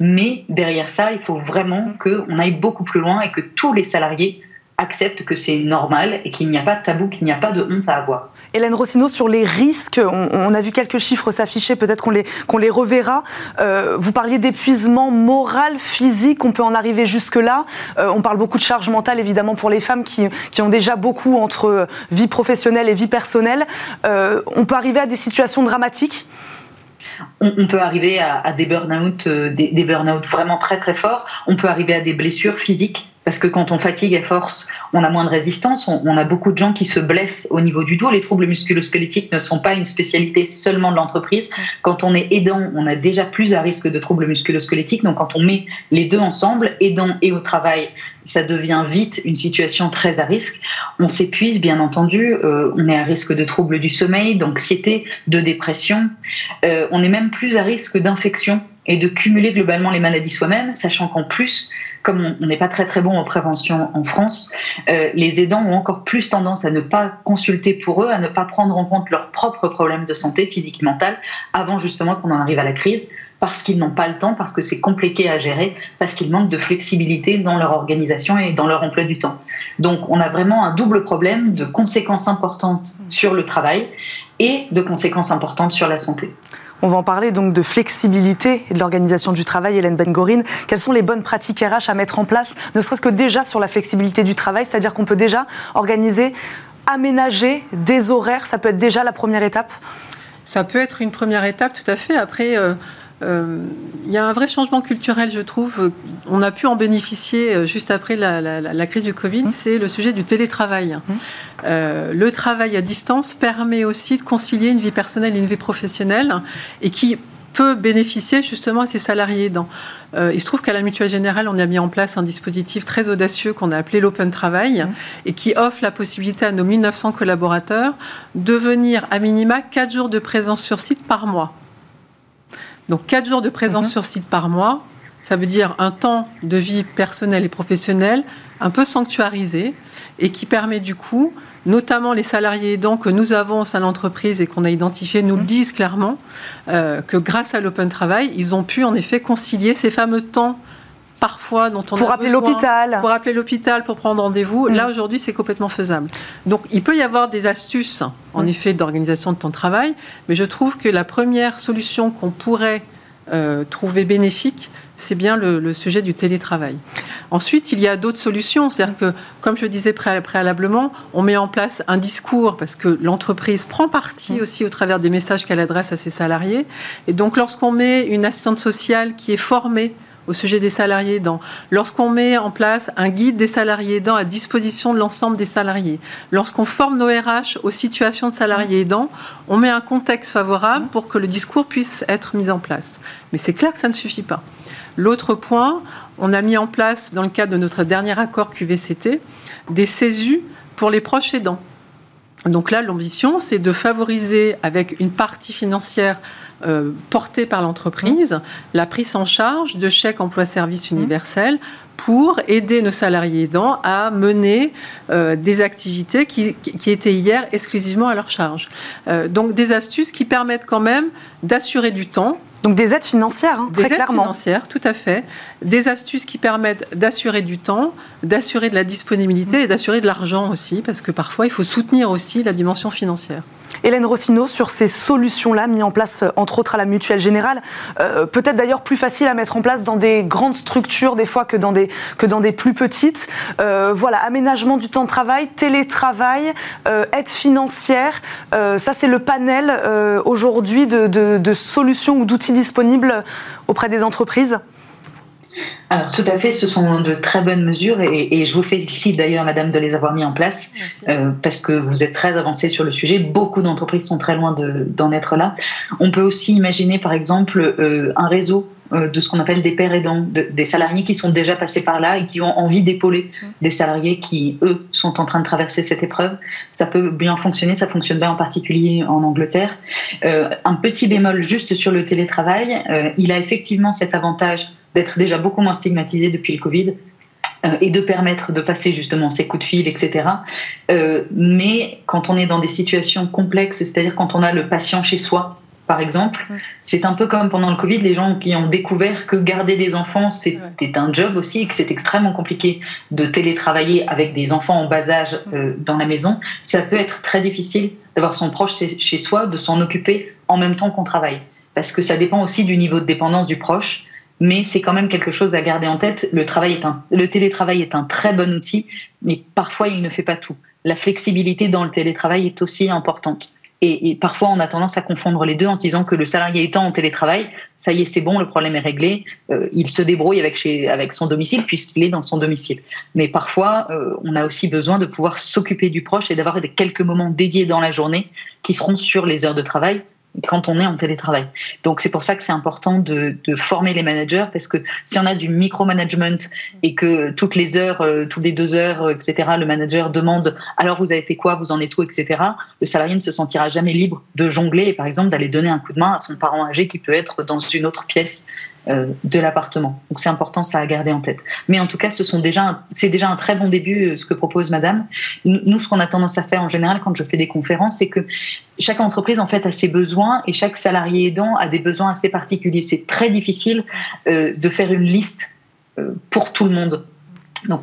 Mais derrière ça, il faut vraiment qu'on aille beaucoup plus loin et que tous les salariés accepte que c'est normal et qu'il n'y a pas de tabou, qu'il n'y a pas de honte à avoir. Hélène Rossino, sur les risques, on, a vu quelques chiffres s'afficher, peut-être qu'on les, qu'on les reverra. Euh, vous parliez d'épuisement moral, physique, on peut en arriver jusque-là. Euh, on parle beaucoup de charge mentale, évidemment, pour les femmes qui, qui ont déjà beaucoup entre vie professionnelle et vie personnelle. Euh, on peut arriver à des situations dramatiques? On, peut arriver à, des burn-out, des burn-out vraiment très très forts. On peut arriver à des blessures physiques parce que quand on fatigue à force, on a moins de résistance. On, a beaucoup de gens qui se blessent au niveau du dos. Les troubles musculo-squelettiques ne sont pas une spécialité seulement de l'entreprise. Quand on est aidant, on a déjà plus à risque de troubles musculo-squelettiques. Donc quand on met les deux ensemble, aidant et au travail, ça devient vite une situation très à risque. On s'épuise, bien entendu. Euh, on est à risque de troubles du sommeil, d'anxiété, de dépression. Euh, on est même plus à risque d'infection et de cumuler globalement les maladies soi-même, sachant qu'en plus, comme on n'est pas très très bon en prévention en France, euh, les aidants ont encore plus tendance à ne pas consulter pour eux, à ne pas prendre en compte leurs propres problèmes de santé physique mentale avant justement qu'on en arrive à la crise, parce qu'ils n'ont pas le temps, parce que c'est compliqué à gérer, parce qu'ils manquent de flexibilité dans leur organisation et dans leur emploi du temps. Donc on a vraiment un double problème de conséquences importantes sur le travail et de conséquences importantes sur la santé. On va en parler donc de flexibilité et de l'organisation du travail. Hélène Bengorin, quelles sont les bonnes pratiques RH à mettre en place, ne serait-ce que déjà sur la flexibilité du travail, c'est-à-dire qu'on peut déjà organiser, aménager des horaires, ça peut être déjà la première étape? Ça peut être une première étape, tout à fait. Après, euh, il y a un vrai changement culturel, je trouve. On a pu en bénéficier euh, juste après la, crise du Covid, mmh. c'est le sujet du télétravail. Mmh. Euh, le travail à distance permet aussi de concilier une vie personnelle et une vie professionnelle et qui peut bénéficier justement à ses salariés aidants. il se trouve qu'à la Mutuelle Générale, on a mis en place un dispositif très audacieux qu'on a appelé l'Open Travail mmh. et qui offre la possibilité à nos 1900 collaborateurs de venir à minima 4 jours de présence sur site par mois. Donc 4 jours de présence mhm. sur site par mois, ça veut dire un temps de vie personnelle et professionnelle un peu sanctuarisé et qui permet du coup, notamment les salariés aidants que nous avons au sein de l'entreprise et qu'on a identifié, nous le mhm. disent clairement, euh, que grâce à l'open travail, ils ont pu en effet concilier ces fameux temps parfois dont on pour appeler l'hôpital pour appeler l'hôpital pour prendre rendez-vous là mm. aujourd'hui c'est complètement faisable donc il peut y avoir des astuces en mm. effet d'organisation de temps de travail mais je trouve que la première solution qu'on pourrait euh, trouver bénéfique c'est bien le, sujet du télétravail. Ensuite, il y a d'autres solutions. C'est-à-dire que, comme je disais préalablement, on met en place un discours parce que l'entreprise prend parti mm. aussi au travers des messages qu'elle adresse à ses salariés. Et donc, lorsqu'on met une assistante sociale qui est formée au sujet des salariés aidants, lorsqu'on met en place un guide des salariés aidants à disposition de l'ensemble des salariés, lorsqu'on forme nos RH aux situations de salariés aidants, on met un contexte favorable pour que le discours puisse être mis en place. Mais c'est clair que ça ne suffit pas. L'autre point, on a mis en place, dans le cadre de notre dernier accord QVCT, des CESU pour les proches aidants. Donc là, l'ambition, c'est de favoriser avec une partie financière euh, portée par l'entreprise la prise en charge de chèques emploi-service universel pour aider nos salariés aidants à mener euh, des activités qui, qui, étaient hier exclusivement à leur charge. Euh, donc des astuces qui permettent quand même d'assurer du temps donc des aides financières, hein, des très aides financières, tout à fait. Des astuces qui permettent d'assurer du temps, d'assurer de la disponibilité et d'assurer de l'argent aussi, parce que parfois il faut soutenir aussi la dimension financière. Hélène Rossino, sur ces solutions-là, mises en place euh, entre autres à la Mutuelle Générale, euh, peut-être d'ailleurs plus facile à mettre en place dans des grandes structures des fois que dans des, que dans des plus petites. Euh, voilà, aménagement du temps de travail, télétravail, aide financière, ça c'est le panel aujourd'hui de, de solutions ou d'outils disponibles auprès des entreprises alors tout à fait, ce sont de très bonnes mesures et, je vous félicite d'ailleurs, Madame, de les avoir mis en place euh, parce que vous êtes très avancée sur le sujet. Beaucoup d'entreprises sont très loin d'en être là. On peut aussi imaginer, par exemple, euh, un réseau euh, de ce qu'on appelle des pères aidants, des salariés qui sont déjà passés par là et qui ont envie d'épauler mmh. des salariés qui, eux, sont en train de traverser cette épreuve. Ça peut bien fonctionner, ça fonctionne bien en particulier en Angleterre. un petit bémol juste sur le télétravail, il a effectivement cet avantage d'être déjà beaucoup moins stigmatisé depuis le Covid euh, et de permettre de passer justement ces coups de fil, etc. Euh, mais quand on est dans des situations complexes, c'est-à-dire quand on a le patient chez soi, par exemple, c'est un peu comme pendant le Covid, les gens qui ont découvert que garder des enfants, c'était un job aussi, et que c'est extrêmement compliqué de télétravailler avec des enfants en bas âge euh, dans la maison. Ça peut être très difficile d'avoir son proche chez soi, de s'en occuper en même temps qu'on travaille. Parce que ça dépend aussi du niveau de dépendance du proche mais c'est quand même quelque chose à garder en tête. Le, travail est un, le télétravail est un très bon outil, mais parfois il ne fait pas tout. La flexibilité dans le télétravail est aussi importante. Et, parfois on a tendance à confondre les deux en se disant que le salarié étant en télétravail, ça y est, c'est bon, le problème est réglé, euh, il se débrouille avec, chez, avec son domicile puisqu'il est dans son domicile. Mais parfois, euh, on a aussi besoin de pouvoir s'occuper du proche et d'avoir quelques moments dédiés dans la journée qui seront sur les heures de travail quand on est en télétravail. Donc c'est pour ça que c'est important de, former les managers parce que si on a du micromanagement et que toutes les heures, euh, toutes les deux heures, euh, etc., le manager demande alors vous avez fait quoi, vous en êtes où, etc., le salarié ne se sentira jamais libre de jongler et par exemple d'aller donner un coup de main à son parent âgé qui peut être dans une autre pièce de l'appartement. Donc c'est important ça à garder en tête. Mais en tout cas, ce déjà c'est déjà un très bon début euh, ce que propose Madame. Nous, ce qu'on a tendance à faire en général quand je fais des conférences, c'est que chaque entreprise en fait a ses besoins et chaque salarié aidant a des besoins assez particuliers. C'est très difficile euh, de faire une liste pour tout le monde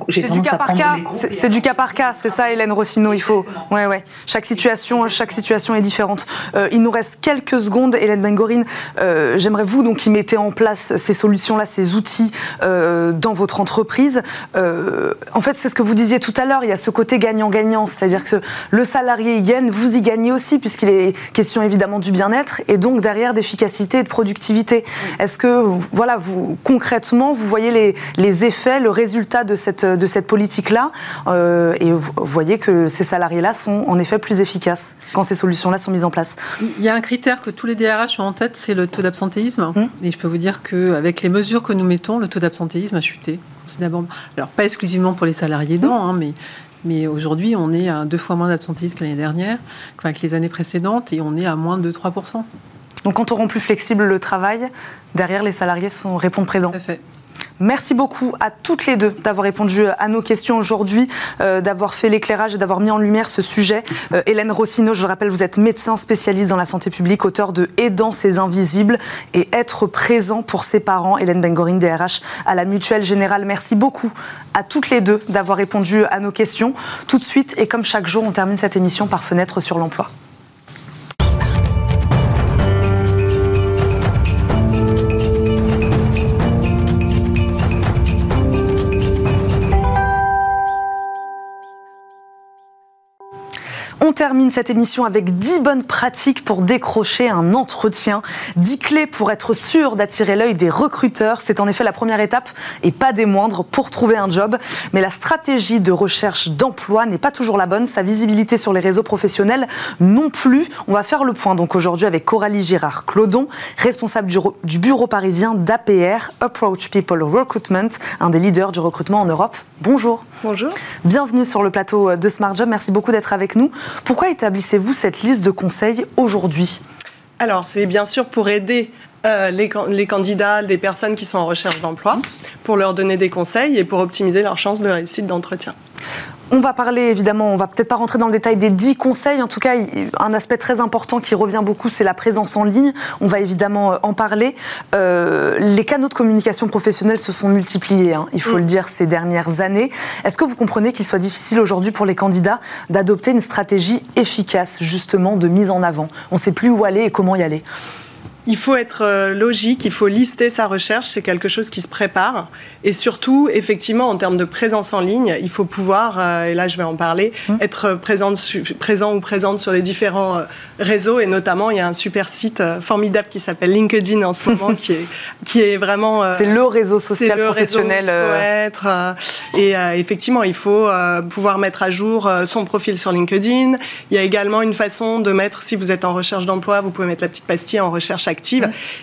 c'est du cas par cas. C'est du cas par cas, c'est ça, Hélène Rossino. Il faut, ouais, ouais. Chaque situation, chaque situation est différente. Euh, il nous reste quelques secondes, Hélène Bengorine. Euh, j'aimerais vous donc qui mettez en place ces solutions-là, ces outils euh, dans votre entreprise. en fait, c'est ce que vous disiez tout à l'heure. Il y a ce côté gagnant-gagnant, c'est-à-dire que le salarié y gagne, vous y gagnez aussi, puisqu'il est question évidemment du bien-être et donc derrière d'efficacité et de productivité. Est-ce que, voilà, vous concrètement, vous voyez les, les effets, le résultat de cette, de cette politique-là. Euh, et vous voyez que ces salariés-là sont en effet plus efficaces quand ces solutions-là sont mises en place. Il y a un critère que tous les DRH ont en tête, c'est le taux d'absentéisme. Hum. Et je peux vous dire qu'avec les mesures que nous mettons, le taux d'absentéisme a chuté. Alors, pas exclusivement pour les salariés hum. hein, mais mais aujourd'hui, on est à deux fois moins d'absentéisme que l'année dernière, qu'avec les années précédentes, et on est à moins de 3%. Donc quand on rend plus flexible le travail, derrière, les salariés sont, répondent présents. Tout à fait. Merci beaucoup à toutes les deux d'avoir répondu à nos questions aujourd'hui, euh, d'avoir fait l'éclairage et d'avoir mis en lumière ce sujet. Euh, Hélène Rossino, je le rappelle, vous êtes médecin spécialiste dans la santé publique, auteur de Aidant ses invisibles et être présent pour ses parents. Hélène Bengorin, DRH à la Mutuelle Générale. Merci beaucoup à toutes les deux d'avoir répondu à nos questions. Tout de suite, et comme chaque jour, on termine cette émission par Fenêtre sur l'emploi. On termine cette émission avec 10 bonnes pratiques pour décrocher un entretien, 10 clés pour être sûr d'attirer l'œil des recruteurs. C'est en effet la première étape et pas des moindres pour trouver un job. Mais la stratégie de recherche d'emploi n'est pas toujours la bonne, sa visibilité sur les réseaux professionnels non plus. On va faire le point donc aujourd'hui avec Coralie Girard Claudon, responsable du bureau parisien d'APR, Approach People Recruitment, un des leaders du recrutement en Europe. Bonjour. Bonjour. Bienvenue sur le plateau de Smart Job. Merci beaucoup d'être avec nous. Pourquoi établissez-vous cette liste de conseils aujourd'hui? Alors, c'est bien sûr pour aider euh, les, les, candidats, les personnes qui sont en recherche d'emploi, pour leur donner des conseils et pour optimiser leurs chances de réussite d'entretien. On va parler évidemment, on va peut-être pas rentrer dans le détail des 10 conseils. En tout cas, un aspect très important qui revient beaucoup, c'est la présence en ligne. On va évidemment euh, en parler. Euh, les canaux de communication professionnelle se sont multipliés, hein, il faut le dire, ces dernières années. Est-ce que vous comprenez qu'il soit difficile aujourd'hui pour les candidats d'adopter une stratégie efficace, justement, de mise en avant? On ne sait plus où aller et comment y aller. Il faut être euh, logique, il faut lister sa recherche, c'est quelque chose qui se prépare. Et surtout, effectivement, en termes de présence en ligne, il faut pouvoir, euh, et là je vais en parler, mmh. être présent ou présente sur les différents euh, réseaux. Et notamment, il y a un super site formidable qui s'appelle LinkedIn en ce moment, qui, est, qui est vraiment... c'est le réseau social le professionnel. Réseau il faut être. et effectivement, il faut pouvoir mettre à jour son profil sur LinkedIn. Il y a également une façon de mettre, si vous êtes en recherche d'emploi, vous pouvez mettre la petite pastille en recherche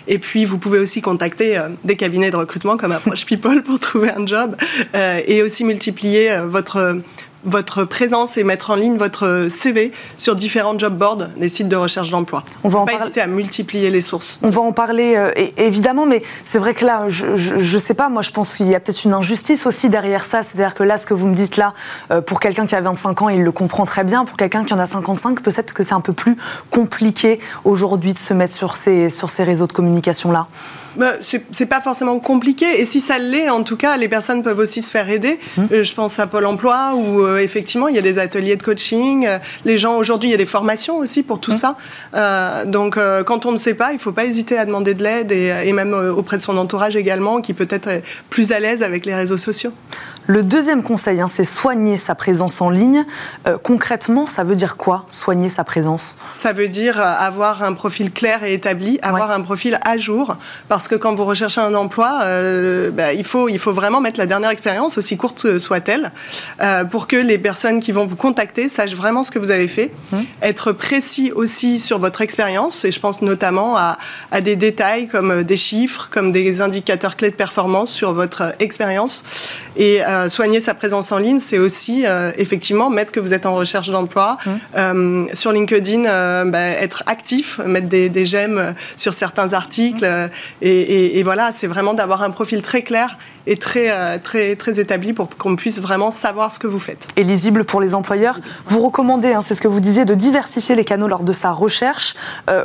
Et puis, vous pouvez aussi contacter euh, des cabinets de recrutement comme Approach People pour trouver un job euh, et aussi multiplier euh, votre votre présence et mettre en ligne votre CV sur différents job boards, les sites de recherche d'emploi. On va en pas hésiter à multiplier les sources. On va en parler euh, évidemment, mais c'est vrai que là, je, ne sais pas, moi je pense qu'il y a peut-être une injustice aussi derrière ça. C'est-à-dire que là, ce que vous me dites là, euh, pour quelqu'un qui a 25 ans, il le comprend très bien. Pour quelqu'un qui en a 55, peut-être que c'est un peu plus compliqué aujourd'hui de se mettre sur ces, sur ces réseaux de communication là bah, c'est pas forcément compliqué. Et si ça l'est, en tout cas, les personnes peuvent aussi se faire aider. Hum. Euh, je pense à Pôle emploi où, euh, effectivement, il y a des ateliers de coaching. Euh, les gens, aujourd'hui, il y a des formations aussi pour tout hum. ça. donc, quand on ne sait pas, il ne faut pas hésiter à demander de l'aide et, et, même auprès de son entourage également, qui peut être plus à l'aise avec les réseaux sociaux. Le deuxième conseil, hein, c'est soigner sa présence en ligne. Euh, concrètement, ça veut dire quoi, soigner sa présence? Ça veut dire euh, avoir un profil clair et établi, avoir un profil à jour. Parce que quand vous recherchez un emploi, euh, bah, il, faut, il faut vraiment mettre la dernière expérience, aussi courte soit-elle, pour que les personnes qui vont vous contacter sachent vraiment ce que vous avez fait. Mmh. Être précis aussi sur votre expérience, et je pense notamment à, à des détails comme des chiffres, comme des indicateurs clés de performance sur votre expérience. Et euh, soigner sa présence en ligne, c'est aussi euh, effectivement mettre que vous êtes en recherche d'emploi. Mmh. Euh, sur LinkedIn, bah, être actif, mettre des, j'aime sur certains articles. Mmh. Et, voilà, c'est vraiment d'avoir un profil très clair et très, très, très établi pour qu'on puisse vraiment savoir ce que vous faites. Et lisible pour les employeurs. Vous recommandez, hein, c'est ce que vous disiez, de diversifier les canaux lors de sa recherche.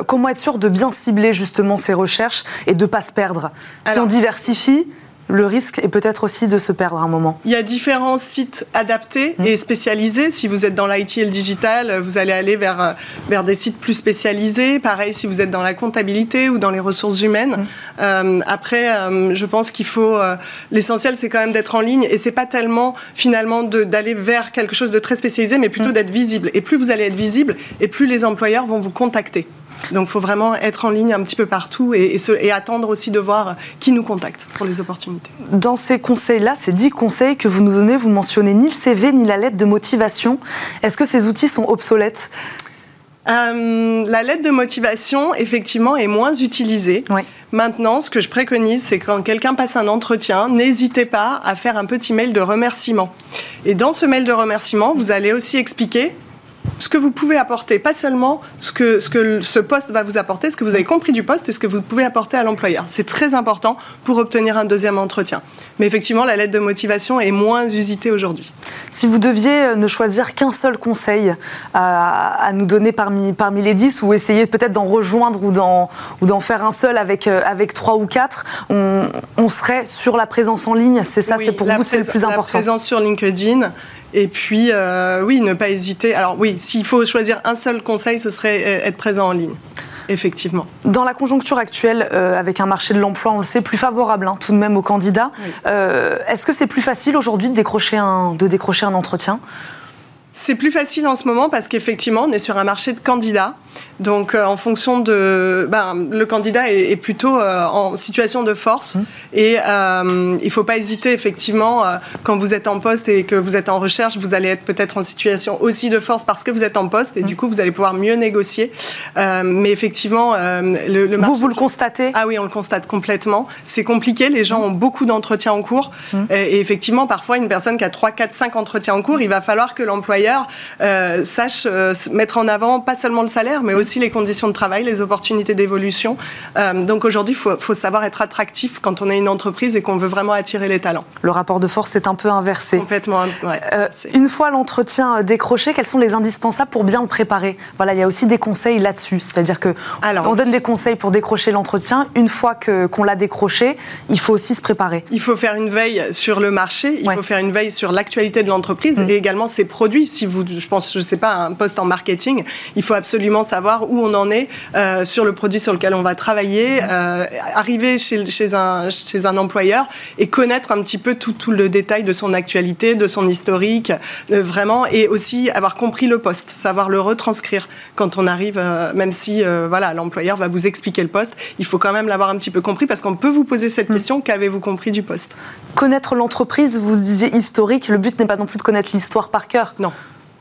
comment être sûr de bien cibler justement ses recherches et de ne pas se perdre? Si on diversifie, le risque est peut-être aussi de se perdre à un moment. Il y a différents sites adaptés mmh. et spécialisés. Si vous êtes dans l'IT et le digital, vous allez aller vers, euh, vers des sites plus spécialisés. Pareil, si vous êtes dans la comptabilité ou dans les ressources humaines. Mmh. Euh, après, euh, je pense qu'il faut. L'essentiel, c'est quand même d'être en ligne et c'est pas tellement finalement d'aller vers quelque chose de très spécialisé, mais plutôt mmh. d'être visible. Et plus vous allez être visible, et plus les employeurs vont vous contacter. Donc il faut vraiment être en ligne un petit peu partout et, et, attendre aussi de voir qui nous contacte pour les opportunités. Dans ces conseils-là, ces dix conseils que vous nous donnez, vous mentionnez ni le CV ni la lettre de motivation. Est-ce que ces outils sont obsolètes? Euh, la lettre de motivation, effectivement, est moins utilisée. Maintenant, ce que je préconise, c'est quand quelqu'un passe un entretien, n'hésitez pas à faire un petit mail de remerciement. Et dans ce mail de remerciement, vous allez aussi expliquer ce que vous pouvez apporter, pas seulement ce que, ce que ce poste va vous apporter, ce que vous avez compris du poste et ce que vous pouvez apporter à l'employeur. C'est très important pour obtenir un deuxième entretien. Mais effectivement, la lettre de motivation est moins usitée aujourd'hui. Si vous deviez euh, ne choisir qu'un seul conseil à, nous donner parmi, parmi les dix, ou essayer peut-être d'en rejoindre ou d'en, ou d'en faire un seul avec, euh, avec trois ou quatre, on, serait sur la présence en ligne. C'est ça, c'est pour vous, c'est le plus important. La présence sur LinkedIn et puis, euh, oui, ne pas hésiter. Alors oui, s'il faut choisir un seul conseil, ce serait euh, être présent en ligne. Effectivement. Dans la conjoncture actuelle, euh, avec un marché de l'emploi, on le sait, plus favorable hein, tout de même aux candidats, est-ce que c'est plus facile aujourd'hui de décrocher un, de décrocher un entretien? C'est plus facile en ce moment parce qu'effectivement, on est sur un marché de candidats. Donc, euh, en fonction de. Ben, le candidat est, plutôt euh, en situation de force. Mmh. Et euh, il ne faut pas hésiter, effectivement, quand vous êtes en poste et que vous êtes en recherche, vous allez être peut-être en situation aussi de force parce que vous êtes en poste. Et mmh. du coup, vous allez pouvoir mieux négocier. mais effectivement, le, le marché... Vous, vous le constatez? Ah oui, on le constate complètement. C'est compliqué. Les gens mmh. ont beaucoup d'entretiens en cours. Et, et, effectivement, parfois, une personne qui a 3, 4, 5 entretiens en cours, il va falloir que l'employeur sache mettre en avant pas seulement le salaire, mais aussi les conditions de travail, les opportunités d'évolution. Euh, donc aujourd'hui, il faut, savoir être attractif quand on est une entreprise et qu'on veut vraiment attirer les talents. Le rapport de force est un peu inversé. Complètement. Euh, une fois l'entretien décroché, quels sont les indispensables pour bien le préparer? Voilà, il y a aussi des conseils là-dessus. C'est-à-dire que on donne des conseils pour décrocher l'entretien. Une fois que qu'on l'a décroché, il faut aussi se préparer. Il faut faire une veille sur le marché. Il faut faire une veille sur l'actualité de l'entreprise mm. et également ses produits. Si vous, je pense, je sais pas, un poste en marketing, il faut absolument savoir où on en est euh, sur le produit sur lequel on va travailler, euh, arriver chez, chez, un, chez un employeur et connaître un petit peu tout, tout le détail de son actualité, de son historique, euh, vraiment, et aussi avoir compris le poste, savoir le retranscrire quand on arrive, même si voilà l'employeur va vous expliquer le poste, il faut quand même l'avoir un petit peu compris parce qu'on peut vous poser cette mm. question qu'avez-vous compris du poste? Connaître l'entreprise, vous disiez historique, le but n'est pas non plus de connaître l'histoire par cœur. Non.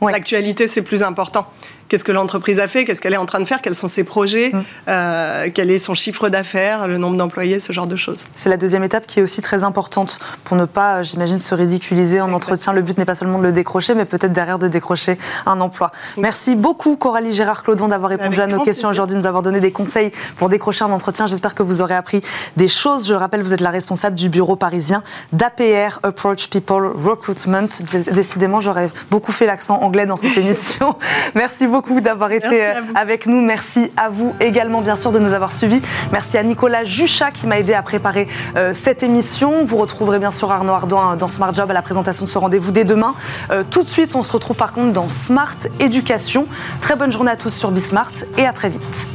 L'actualité, c'est plus important qu'est-ce que l'entreprise a fait, qu'est-ce qu'elle est en train de faire, quels sont ses projets, mm. euh, quel est son chiffre d'affaires, le nombre d'employés, ce genre de choses. C'est la deuxième étape qui est aussi très importante pour ne pas, j'imagine, se ridiculiser en entretien. Le but n'est pas seulement de le décrocher, mais peut-être derrière de décrocher un emploi. Merci beaucoup Coralie Gérard-Claudon d'avoir répondu à nos questions aujourd'hui, de nous avoir donné des conseils pour décrocher un entretien. J'espère que vous aurez appris des choses. Je rappelle, vous êtes la responsable du bureau parisien d'APR, Approach People Recruitment. Décidément, j'aurais beaucoup fait l'accent anglais dans cette émission. Merci beaucoup beaucoup d'avoir été euh, avec nous. Merci à vous également, bien sûr, de nous avoir suivis. Merci à Nicolas Juchat qui m'a aidé à préparer euh, cette émission. Vous retrouverez bien sûr Arnaud Ardouin dans Smart Job à la présentation de ce rendez-vous dès demain. Euh, tout de suite, on se retrouve par contre dans Smart Éducation. Très bonne journée à tous sur Bismart et à très vite.